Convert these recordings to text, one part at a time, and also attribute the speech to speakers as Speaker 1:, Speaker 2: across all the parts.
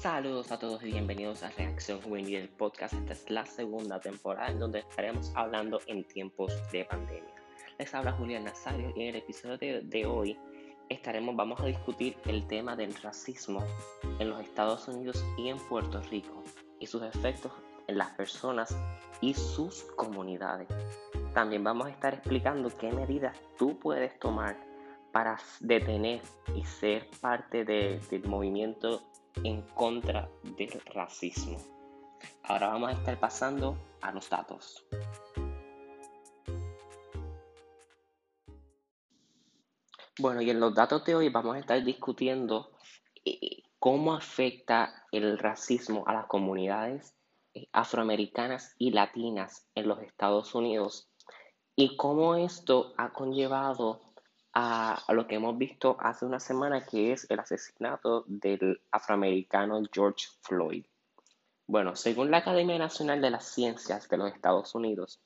Speaker 1: Saludos a todos y bienvenidos a Reacción Juvenil del podcast. Esta es la segunda temporada en donde estaremos hablando en tiempos de pandemia. Les habla Julián Nazario y en el episodio de, de hoy estaremos, vamos a discutir el tema del racismo en los Estados Unidos y en Puerto Rico y sus efectos en las personas y sus comunidades. También vamos a estar explicando qué medidas tú puedes tomar para detener y ser parte del movimiento en contra del racismo. Ahora vamos a estar pasando a los datos. Bueno, y en los datos de hoy vamos a estar discutiendo eh, cómo afecta el racismo a las comunidades eh, afroamericanas y latinas en los Estados Unidos y cómo esto ha conllevado a, lo que hemos visto hace una semana, que es el asesinato del afroamericano George Floyd. Bueno, según la Academia Nacional de las Ciencias de los Estados Unidos,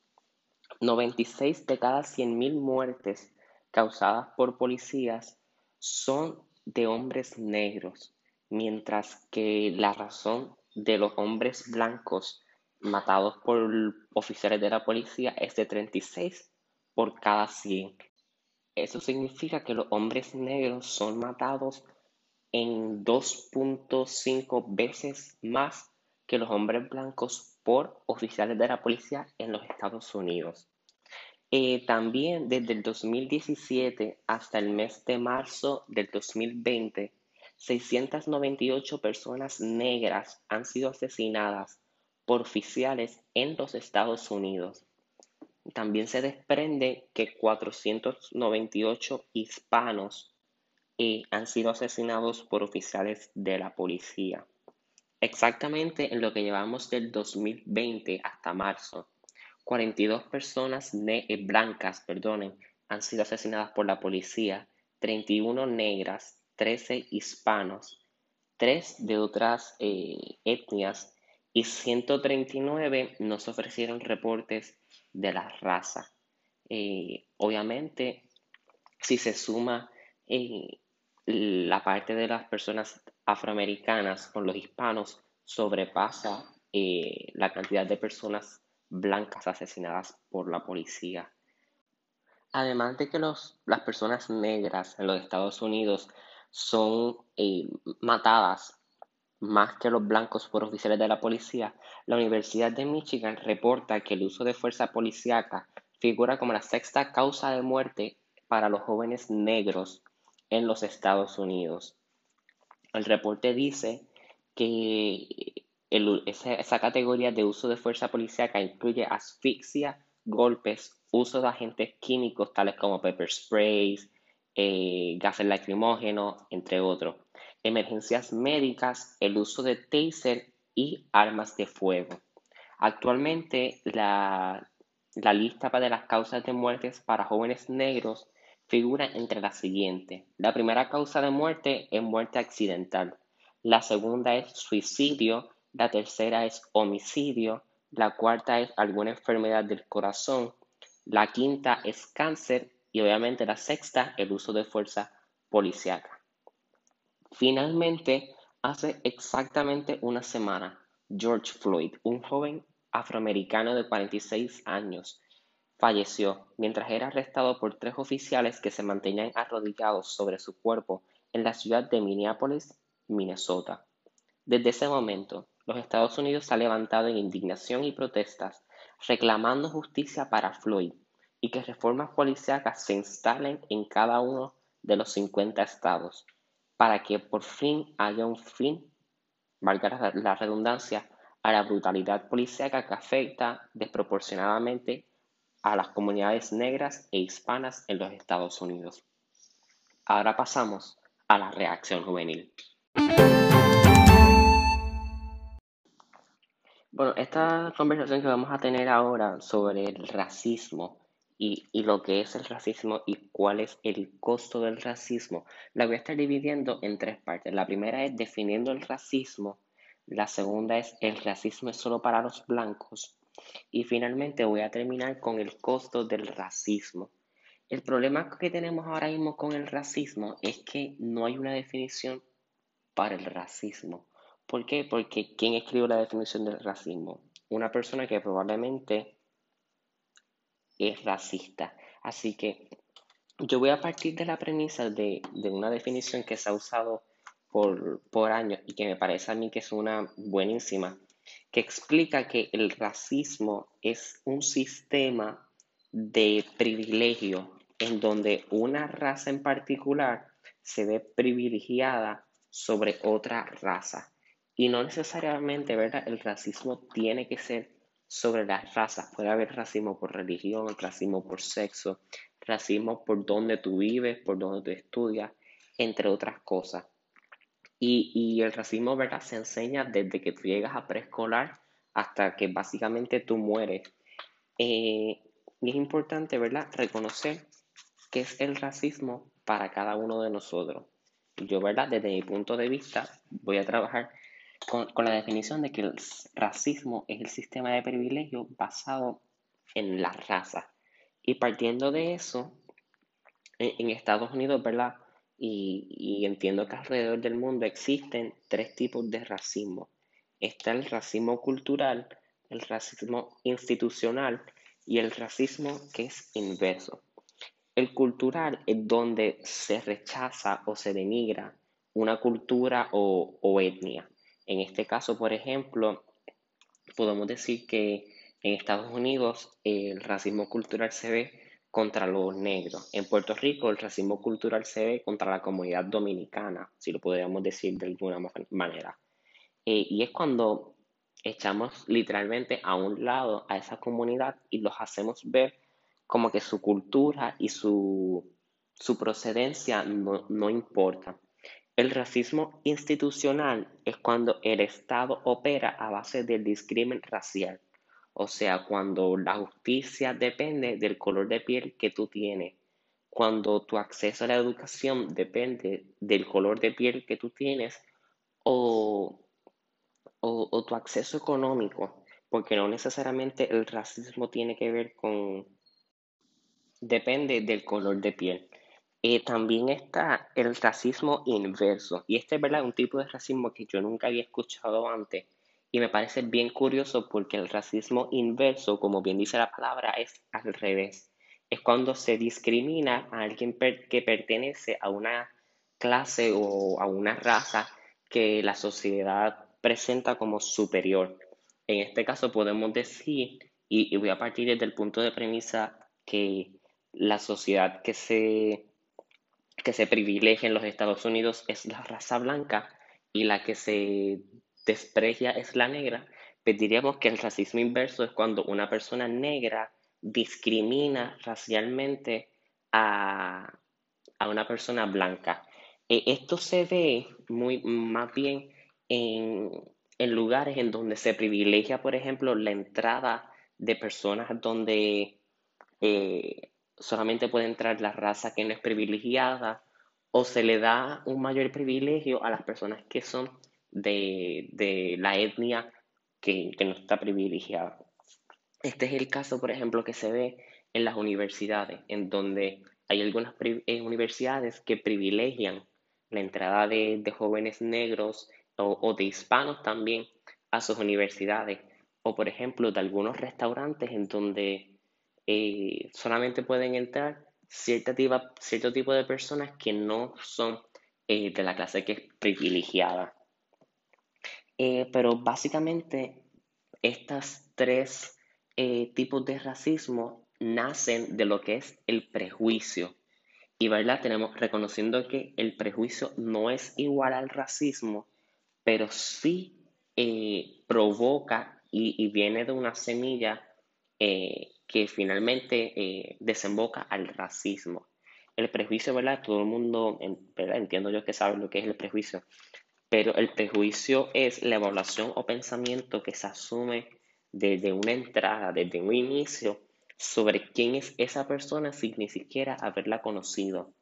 Speaker 1: 96 de cada 100.000 muertes causadas por policías son de hombres negros, mientras que la razón de los hombres blancos matados por oficiales de la policía es de 36 por cada 100. Eso significa que los hombres negros son matados en 2.5 veces más que los hombres blancos por oficiales de la policía en los Estados Unidos. Eh, también desde el 2017 hasta el mes de marzo del 2020, 698 personas negras han sido asesinadas por oficiales en los Estados Unidos. También se desprende que 498 hispanos eh, han sido asesinados por oficiales de la policía. Exactamente en lo que llevamos del 2020 hasta marzo, 42 personas eh, blancas perdonen, han sido asesinadas por la policía, 31 negras, 13 hispanos, 3 de otras eh, etnias y 139 nos ofrecieron reportes de la raza. Eh, obviamente, si se suma eh, la parte de las personas afroamericanas con los hispanos, sobrepasa eh, la cantidad de personas blancas asesinadas por la policía. Además de que los, las personas negras en los Estados Unidos son matadas más que los blancos por oficiales de la policía, la Universidad de Michigan reporta que el uso de fuerza policíaca figura como la sexta causa de muerte para los jóvenes negros en los Estados Unidos. El reporte dice que esa, categoría de uso de fuerza policíaca incluye asfixia, golpes, uso de agentes químicos tales como pepper sprays, eh, gases lacrimógenos, entre otros emergencias médicas, el uso de taser y armas de fuego. Actualmente la, lista de las causas de muertes para jóvenes negros figura entre las siguientes. La primera causa de muerte es muerte accidental. La segunda es suicidio. La tercera es homicidio. La cuarta es alguna enfermedad del corazón. La quinta es cáncer. Y obviamente la sexta, el uso de fuerza policiaca. Finalmente, hace exactamente una semana, George Floyd, un joven afroamericano de 46 años, falleció mientras era arrestado por tres oficiales que se mantenían arrodillados sobre su cuerpo en la ciudad de Minneapolis, Minnesota. Desde ese momento, los Estados Unidos se han levantado en indignación y protestas reclamando justicia para Floyd y que reformas policíacas se instalen en cada uno de los 50 estados para que por fin haya un fin, valga la redundancia, a la brutalidad policíaca que afecta desproporcionadamente a las comunidades negras e hispanas en los Estados Unidos. Ahora pasamos a la reacción juvenil. Bueno, esta conversación que vamos a tener ahora sobre el racismo y, lo que es el racismo y cuál es el costo del racismo, la voy a estar dividiendo en tres partes. La primera es definiendo el racismo, la segunda es el racismo es solo para los blancos y finalmente voy a terminar con el costo del racismo. El problema que tenemos ahora mismo con el racismo es que no hay una definición para el racismo. ¿Por qué? Porque ¿quién escribió la definición del racismo? Una persona que probablemente es racista. Así que yo voy a partir de la premisa de, una definición que se ha usado por, por años y que me parece a mí que es una buenísima, que explica que el racismo es un sistema de privilegio en donde una raza en particular se ve privilegiada sobre otra raza. Y no necesariamente, ¿verdad? El racismo tiene que ser sobre las razas. Puede haber racismo por religión, racismo por sexo, racismo por dónde tú vives, por dónde tú estudias, entre otras cosas. Y, el racismo, ¿verdad? Se enseña desde que tú llegas a preescolar hasta que básicamente tú mueres. Eh, y es importante, ¿verdad? Reconocer qué es el racismo para cada uno de nosotros. Yo, ¿verdad? Desde mi punto de vista, voy a trabajar con, la definición de que el racismo es el sistema de privilegio basado en la raza. Y partiendo de eso, en, Estados Unidos, ¿verdad? Y, entiendo que alrededor del mundo existen tres tipos de racismo. Está el racismo cultural, el racismo institucional y el racismo que es inverso. El cultural es donde se rechaza o se denigra una cultura o etnia. En este caso, por ejemplo, podemos decir que en Estados Unidos el racismo cultural se ve contra los negros. En Puerto Rico el racismo cultural se ve contra la comunidad dominicana, si lo podríamos decir de alguna manera. Eh, y es cuando echamos literalmente a un lado a esa comunidad y los hacemos ver como que su cultura y su, procedencia no, no. El racismo institucional es cuando el Estado opera a base del discrimen racial, o sea, cuando la justicia depende del color de piel que tú tienes, cuando tu acceso a la educación depende del color de piel que tú tienes o, o, tu acceso económico, porque no necesariamente el racismo tiene que ver con, depende del color de piel. Eh, también está el racismo inverso. Y este es ¿verdad? un tipo de racismo que yo nunca había escuchado antes. Y me parece bien curioso porque el racismo inverso, como bien dice la palabra, es al revés. Es cuando se discrimina a alguien que pertenece a una clase o a una raza que la sociedad presenta como superior. En este caso podemos decir, y voy a partir desde el punto de premisa que la sociedad que se que se privilegia en los Estados Unidos es la raza blanca y la que se desprecia es la negra, pues diríamos que el racismo inverso es cuando una persona negra discrimina racialmente a, una persona blanca. E, esto se ve muy más bien en, lugares en donde se privilegia, por ejemplo, la entrada de personas donde eh, solamente puede entrar la raza que no es privilegiada o se le da un mayor privilegio a las personas que son de, la etnia que, no está privilegiada. Este es el caso, por ejemplo, que se ve en las universidades, en donde hay algunas eh, universidades que privilegian la entrada de, jóvenes negros o, o, de hispanos también a sus universidades, o por ejemplo de algunos restaurantes en donde eh, solamente pueden entrar cierta cierto tipo de personas que no son eh, de la clase que es privilegiada. Eh, pero básicamente estas tres tipos de racismo nacen de lo que es el prejuicio. Y verdad, tenemos reconociendo que el prejuicio no es igual al racismo, pero sí provoca y, y, viene de una semilla que finalmente eh, desemboca al racismo. El prejuicio, ¿verdad? Todo el mundo, entiendo yo que sabe lo que es el prejuicio, pero el prejuicio es la evaluación o pensamiento que se asume desde una entrada, desde un inicio, sobre quién es esa persona sin ni siquiera haberla conocido.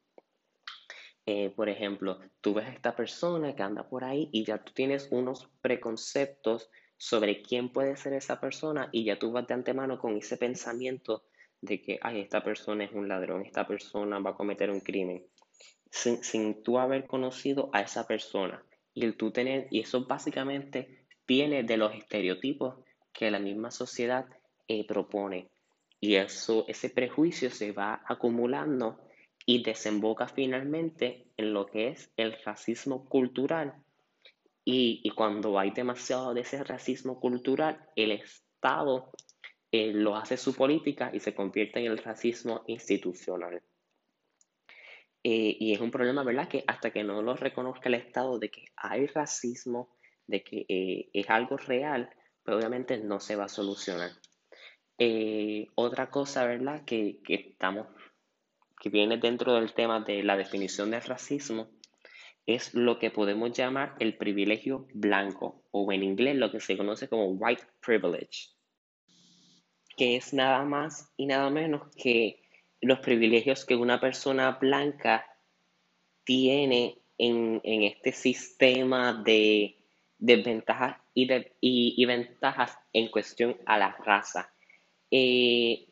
Speaker 1: Eh, por ejemplo, tú ves a esta persona que anda por ahí y ya tú tienes unos preconceptos sobre quién puede ser esa persona y ya tú vas de antemano con ese pensamiento de que, ay, esta persona es un ladrón, esta persona va a cometer un crimen, sin, tú haber conocido a esa persona. Y, el tú tener, y eso básicamente viene de los estereotipos que la misma sociedad eh, propone. Y eso, ese prejuicio se va acumulando y desemboca finalmente en lo que es el racismo cultural. Y, cuando hay demasiado de ese racismo cultural, el Estado eh, lo hace su política y se convierte en el racismo institucional. Eh, y es un problema, ¿verdad? Que hasta que no lo reconozca el Estado de que hay racismo, de que eh, es algo real, pues obviamente no se va a solucionar. Eh, otra cosa, ¿verdad? Que, que, estamos, que viene dentro del tema de la definición del racismo, es lo que podemos llamar el privilegio blanco, o en inglés lo que se conoce como white privilege, que es nada más y nada menos que los privilegios que una persona blanca tiene en, este sistema de desventajas y, de, y, ventajas en cuestión a la raza. Eh,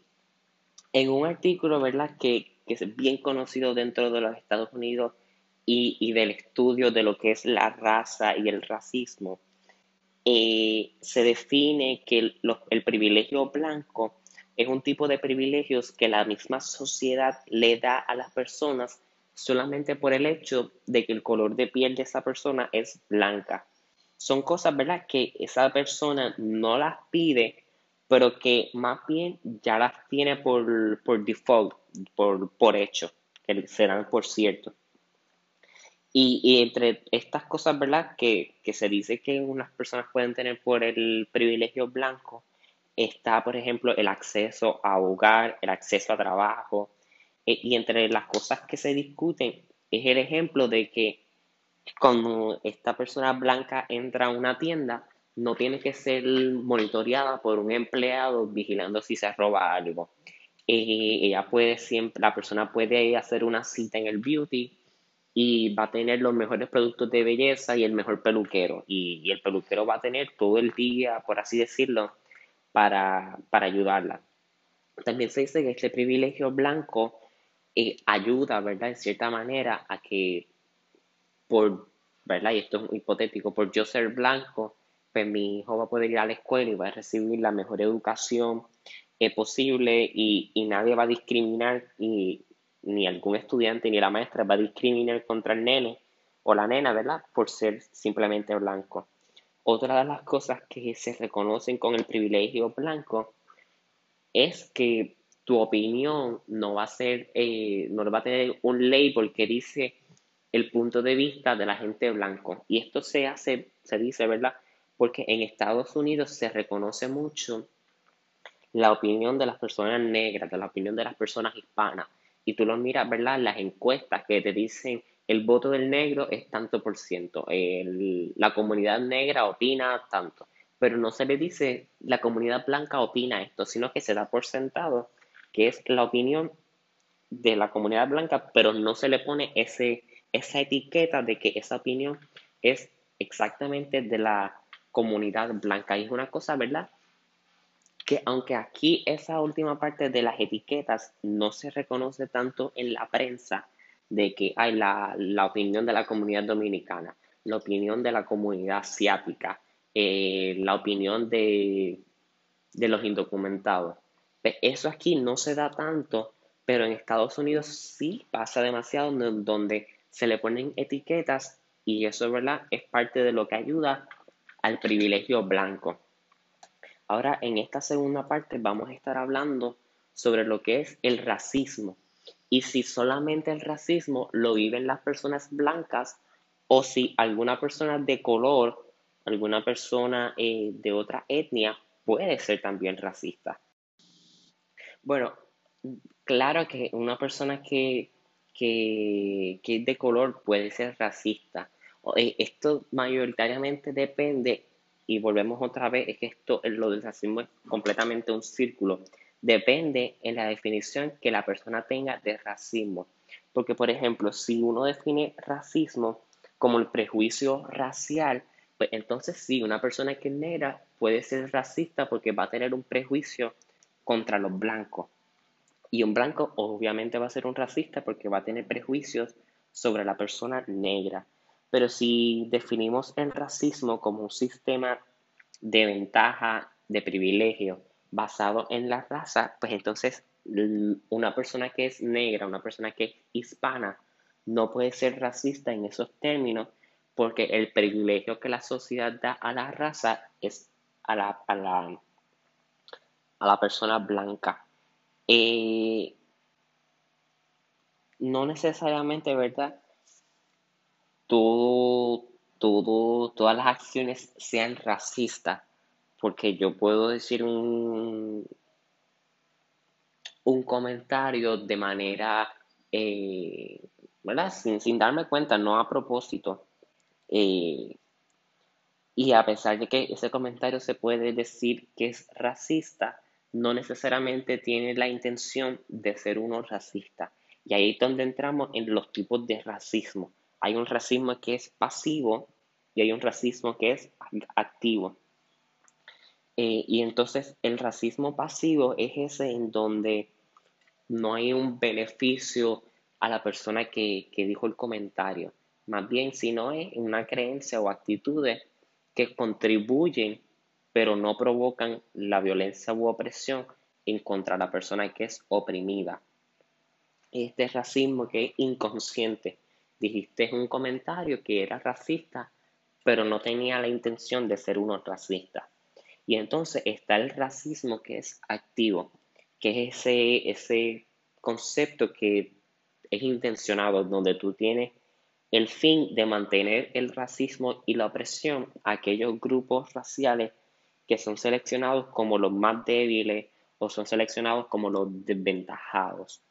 Speaker 1: en un artículo, ¿verdad?, que, es bien conocido dentro de los Estados Unidos y, del estudio de lo que es la raza y el racismo, eh, se define que el privilegio blanco es un tipo de privilegios que la misma sociedad le da a las personas solamente por el hecho de que el color de piel de esa persona es blanca. Son cosas, ¿verdad?, que esa persona no las pide, pero que más bien ya las tiene por, por default, por, por hecho, que serán por cierto. Y, y, entre estas cosas, ¿verdad?, que, que se dice que unas personas pueden tener por el privilegio blanco, está, por ejemplo, el acceso a hogar, el acceso a trabajo, eh, y entre las cosas que se discuten es el ejemplo de que cuando esta persona blanca entra a una tienda, no tiene que ser monitoreada por un empleado vigilando si se roba algo. Eh, ella puede siempre, la persona puede hacer una cita en el beauty y va a tener los mejores productos de belleza y el mejor peluquero. y el peluquero va a tener todo el día, por así decirlo, para, ayudarla. También se dice que este privilegio blanco eh, ayuda, ¿verdad? En cierta manera a que por, ¿verdad? Y esto es hipotético, por yo ser blanco, pues mi hijo va a poder ir a la escuela y va a recibir la mejor educación eh, posible y, nadie va a discriminar y ni algún estudiante ni la maestra va a discriminar contra el nene o la nena, ¿verdad? Por ser simplemente blanco. Otra de las cosas que se reconocen con el privilegio blanco es que tu opinión no va a ser, eh, no va a tener un label que dice el punto de vista de la gente blanco. Y esto se hace, se dice, ¿verdad? Porque en Estados Unidos se reconoce mucho la opinión de las personas negras, de la opinión de las personas hispanas. Y tú lo miras, ¿verdad? Las encuestas que te dicen el voto del negro es tanto por ciento, la comunidad negra opina tanto, pero no se le dice la comunidad blanca opina esto, sino que se da por sentado que es la opinión de la comunidad blanca, pero no se le pone ese, esa etiqueta de que esa opinión es exactamente de la comunidad blanca. Y es una cosa, ¿verdad? Que aunque aquí esa última parte de las etiquetas no se reconoce tanto en la prensa, de que hay la, opinión de la comunidad dominicana, la opinión de la comunidad asiática, eh, la opinión de, los indocumentados. Pues eso aquí no se da tanto, pero en Estados Unidos sí pasa demasiado donde se le ponen etiquetas y eso ¿verdad? es parte de lo que ayuda al privilegio blanco. Ahora en esta segunda parte vamos a estar hablando sobre lo que es el racismo y si solamente el racismo lo viven las personas blancas o si alguna persona de color, alguna persona eh, de otra etnia puede ser también racista. Bueno, claro que una persona que, que, es de color puede ser racista. Eh, esto mayoritariamente depende, y volvemos otra vez, es que esto, lo del racismo es completamente un círculo depende en la definición que la persona tenga de racismo. Porque, por ejemplo, si uno define racismo como el prejuicio racial, pues entonces sí, una persona que es negra puede ser racista porque va a tener un prejuicio contra los blancos. Y un blanco obviamente va a ser un racista porque va a tener prejuicios sobre la persona negra. Pero si definimos el racismo como un sistema de ventaja, de privilegio, basado en la raza, pues entonces una persona que es negra, una persona que es hispana, no puede ser racista en esos términos porque el privilegio que la sociedad da a la raza es a la, a la, a la persona blanca. Eh, no necesariamente, ¿verdad? Todo, todo, todas las acciones sean racistas, porque yo puedo decir un, un comentario de manera, eh, ¿verdad? Sin, darme cuenta, no a propósito. Eh, y a pesar de que ese comentario se puede decir que es racista, no necesariamente tiene la intención de ser uno racista. Y ahí es donde entramos en los tipos de racismo. Hay un racismo que es pasivo y hay un racismo que es activo. Eh, y entonces el racismo pasivo es ese en donde no hay un beneficio a la persona que, que dijo el comentario. Más bien, si no es una creencia o actitudes que contribuyen pero no provocan la violencia u opresión en contra de la persona que es oprimida. Este racismo que es inconsciente. Dijiste un comentario que era racista, pero no tenía la intención de ser uno racista. Y entonces está el racismo que es activo, que es ese, ese concepto que es intencionado, donde tú tienes el fin de mantener el racismo y la opresión a aquellos grupos raciales que son seleccionados como los más débiles o son seleccionados como los desventajados.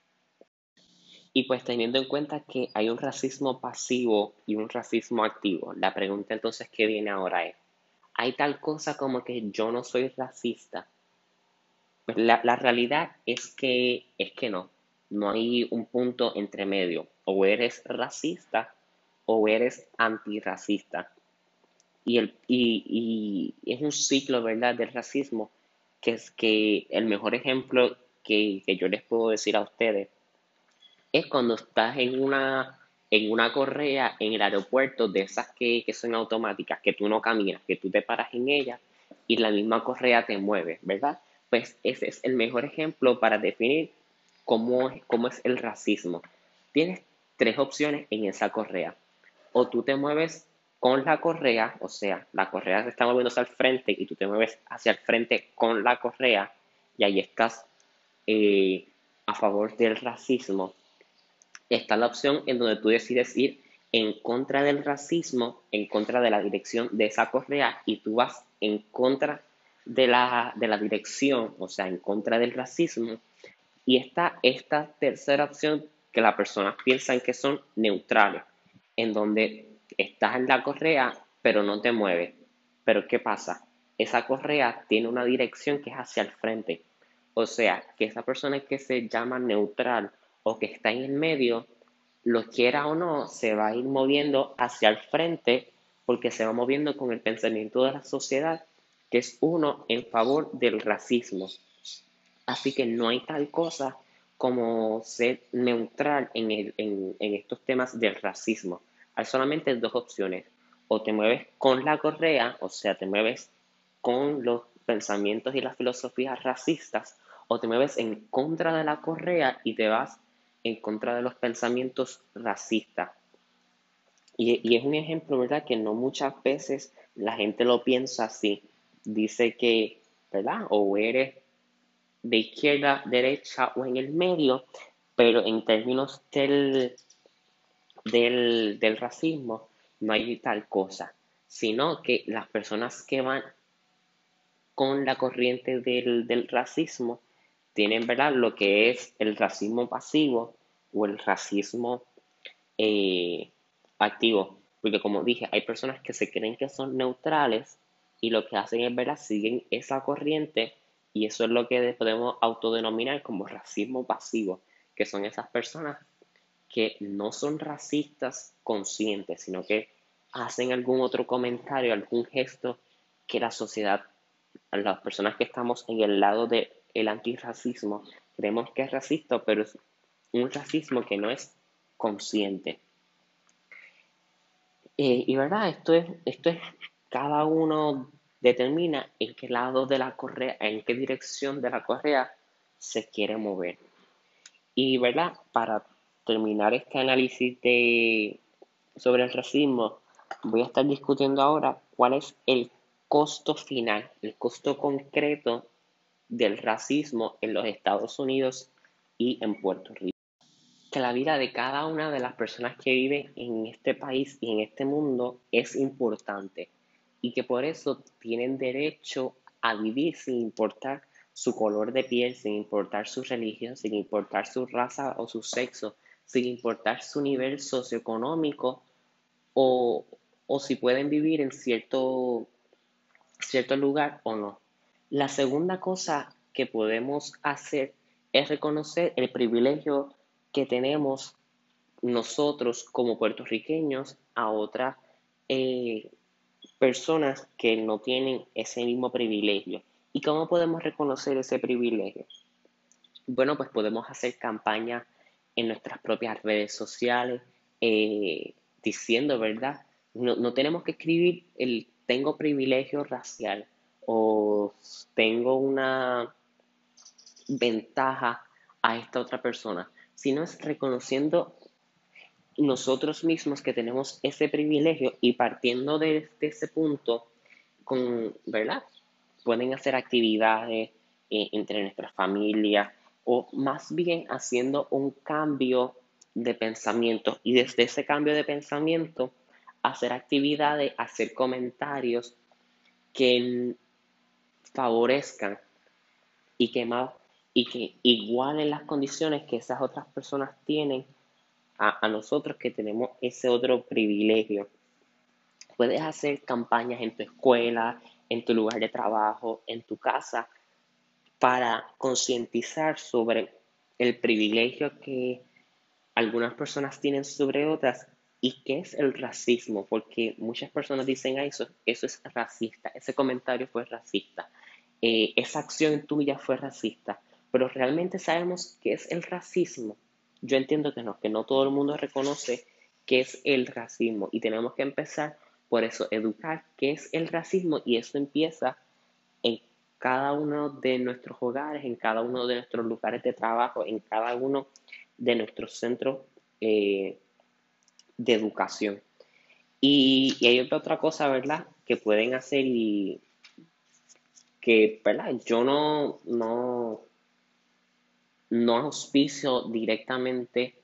Speaker 1: Y pues teniendo en cuenta que hay un racismo pasivo y un racismo activo, la pregunta entonces que viene ahora es, ¿hay tal cosa como que yo no soy racista? Pues la, la realidad es que, es que no, no hay un punto entre medio, o eres racista o eres antirracista y, el, y, es un ciclo, ¿verdad?, del racismo, que es que el mejor ejemplo que, yo les puedo decir a ustedes es cuando estás en una, en una correa en el aeropuerto de esas que, que son automáticas, que tú no caminas, que tú te paras en ella y la misma correa te mueve, ¿verdad? Pues ese es el mejor ejemplo para definir cómo, cómo es el racismo. Tienes tres opciones en esa correa. O tú te mueves con la correa, o sea, la correa se está moviendo hacia el frente y tú te mueves hacia el frente con la correa y ahí estás eh, a favor del racismo. Está la opción en donde tú decides ir en contra del racismo, en contra de la dirección de esa correa y tú vas en contra de la, de la dirección, o sea, en contra del racismo. Y está esta tercera opción que las personas piensan que son neutrales, en donde estás en la correa, pero no te mueves. Pero ¿qué pasa? Esa correa tiene una dirección que es hacia el frente. O sea, que esa persona que se llama neutral o que está en el medio, lo quiera o no, se va a ir moviendo hacia el frente porque se va moviendo con el pensamiento de la sociedad, que es uno en favor del racismo. Así que no hay tal cosa como ser neutral en, en estos temas del racismo hay solamente dos opciones. O te mueves con la correa, o sea, te mueves con los pensamientos y las filosofías racistas, o te mueves en contra de la correa y te vas en contra de los pensamientos racistas. Y, es un ejemplo, ¿verdad? Que no muchas veces la gente lo piensa así. Dice que, ¿verdad? O eres de izquierda, derecha o en el medio, pero en términos del, del, racismo no hay tal cosa, sino que las personas que van con la corriente del, racismo tienen ¿verdad? lo que es el racismo pasivo o el racismo eh, activo. Porque como dije, hay personas que se creen que son neutrales y lo que hacen es ¿verdad? siguen esa corriente y eso es lo que podemos autodenominar como racismo pasivo, que son esas personas que no son racistas conscientes, sino que hacen algún otro comentario, algún gesto que la sociedad, las personas que estamos en el lado del el antirracismo, creemos que es racista, pero es un racismo que no es consciente. Eh, y verdad, esto es, esto es, cada uno determina en qué lado de la correa, en qué dirección de la correa se quiere mover. Y verdad, para terminar este análisis de, sobre el racismo, voy a estar discutiendo ahora cuál es el costo final, el costo concreto del racismo en los Estados Unidos y en Puerto Rico. Que la vida de cada una de las personas que viven en este país y en este mundo es importante y que por eso tienen derecho a vivir sin importar su color de piel, sin importar su religión, sin importar su raza o su sexo, sin importar su nivel socioeconómico o, o si pueden vivir en cierto, cierto lugar o no. La segunda cosa que podemos hacer es reconocer el privilegio que tenemos nosotros como puertorriqueños a otras eh, personas que no tienen ese mismo privilegio. ¿Y cómo podemos reconocer ese privilegio? Bueno, pues podemos hacer campañas en nuestras propias redes sociales eh, diciendo, ¿verdad? No, no tenemos que escribir el tengo privilegio racial o tengo una ventaja a esta otra persona, sino es reconociendo nosotros mismos que tenemos ese privilegio y partiendo de, ese punto, con, ¿verdad? Pueden hacer actividades eh, entre nuestras familias o más bien haciendo un cambio de pensamiento y desde ese cambio de pensamiento hacer actividades, hacer comentarios que favorezcan y que más y que igualen las condiciones que esas otras personas tienen a, nosotros que tenemos ese otro privilegio. Puedes hacer campañas en tu escuela, en tu lugar de trabajo, en tu casa, para concientizar sobre el privilegio que algunas personas tienen sobre otras y qué es el racismo, porque muchas personas dicen eso, eso es racista, ese comentario fue racista, eh, esa acción tuya fue racista, pero realmente sabemos qué es el racismo. Yo entiendo que no, que no todo el mundo reconoce qué es el racismo y tenemos que empezar por eso, educar qué es el racismo y eso empieza en cada uno de nuestros hogares, en cada uno de nuestros lugares de trabajo, en cada uno de nuestros centros eh, de educación. Y, y, hay otra cosa, ¿verdad?, que pueden hacer y que, ¿verdad?, yo no, no, no auspicio directamente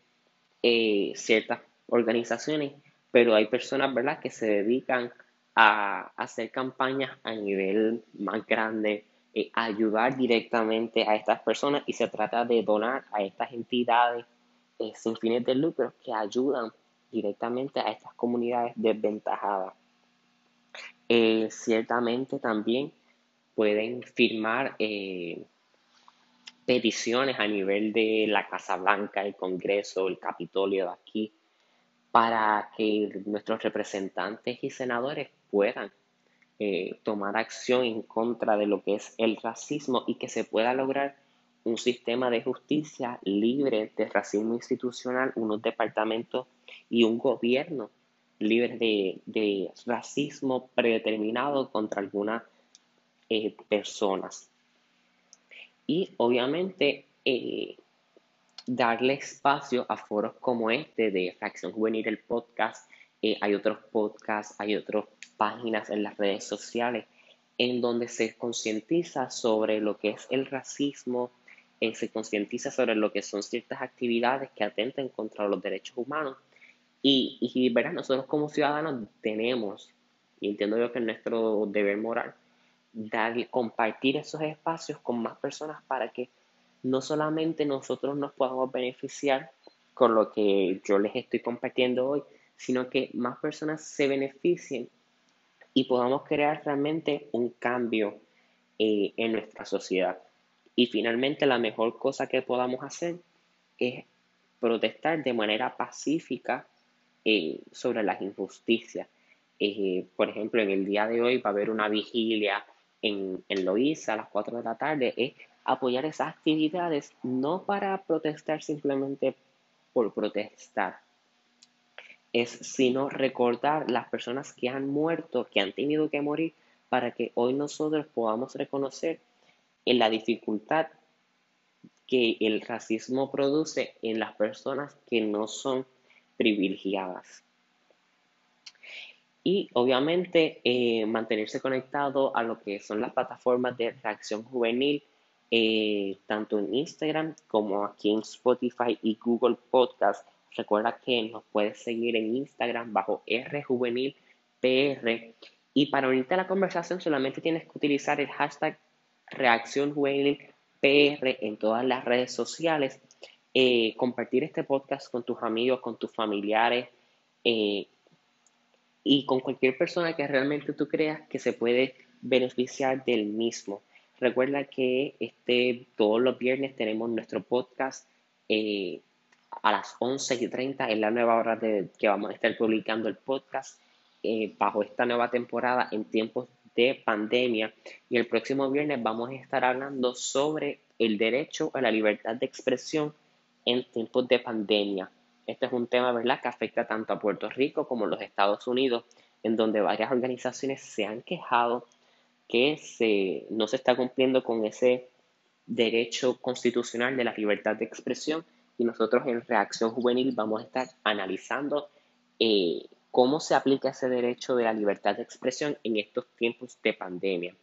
Speaker 1: eh, ciertas organizaciones, pero hay personas, ¿verdad?, que se dedican a, hacer campañas a nivel más grande, eh, ayudar directamente a estas personas y se trata de donar a estas entidades eh, sin fines de lucro que ayudan directamente a estas comunidades desventajadas. ciertamente también pueden firmar peticiones a nivel de la Casa Blanca, el Congreso, el Capitolio de aquí, para que nuestros representantes y senadores puedan eh, tomar acción en contra de lo que es el racismo y que se pueda lograr un sistema de justicia libre de racismo institucional, unos departamentos y un gobierno libre de, racismo predeterminado contra algunas eh, personas y obviamente eh, darle espacio a foros como este de Reacción Juvenil, el podcast. Eh, hay otros podcasts, hay otras páginas en las redes sociales en donde se concientiza sobre lo que es el racismo, eh, se concientiza sobre lo que son ciertas actividades que atenten contra los derechos humanos. Y, y ¿verdad? nosotros como ciudadanos tenemos, y entiendo yo que es nuestro deber moral, dar, compartir esos espacios con más personas para que no solamente nosotros nos podamos beneficiar con lo que yo les estoy compartiendo hoy, sino que más personas se beneficien y podamos crear realmente un cambio eh, en nuestra sociedad. Y finalmente la mejor cosa que podamos hacer es protestar de manera pacífica eh, sobre las injusticias. Eh, por ejemplo, en el día de hoy va a haber una vigilia en, en Loíza a las 4 de la tarde es apoyar esas actividades no para protestar simplemente por protestar, es sino recordar las personas que han muerto, que han tenido que morir, para que hoy nosotros podamos reconocer en la dificultad que el racismo produce en las personas que no son privilegiadas. Y obviamente eh, mantenerse conectado a lo que son las plataformas de reacción juvenil, eh, tanto en Instagram como aquí en Spotify y Google Podcast. Recuerda que nos puedes seguir en Instagram bajo RJuvenilPR. Y para unirte a la conversación solamente tienes que utilizar el hashtag reacción juvenil PR en todas las redes sociales. Eh, compartir este podcast con tus amigos, con tus familiares y con cualquier persona que realmente tú creas que se puede beneficiar del mismo. Recuerda que este, todos los viernes tenemos nuestro podcast eh, a las 11 y 30, es la nueva hora de, que vamos a estar publicando el podcast bajo esta nueva temporada en tiempos de pandemia y el próximo viernes vamos a estar hablando sobre el derecho a la libertad de expresión en tiempos de pandemia. Este es un tema, ¿verdad?, que afecta tanto a Puerto Rico como a los Estados Unidos, en donde varias organizaciones se han quejado que no se está cumpliendo con ese derecho constitucional de la libertad de expresión y nosotros en Reacción Juvenil vamos a estar analizando eh, cómo se aplica ese derecho de la libertad de expresión en estos tiempos de pandemia.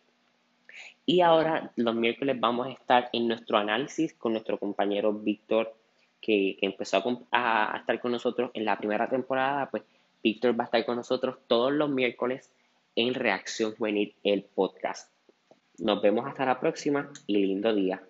Speaker 1: Y ahora los miércoles vamos a estar en nuestro análisis con nuestro compañero Víctor, que, empezó a, estar con nosotros en la primera temporada. Pues Víctor va a estar con nosotros todos los miércoles en Reacción Juvenil, el podcast. Nos vemos hasta la próxima y lindo día.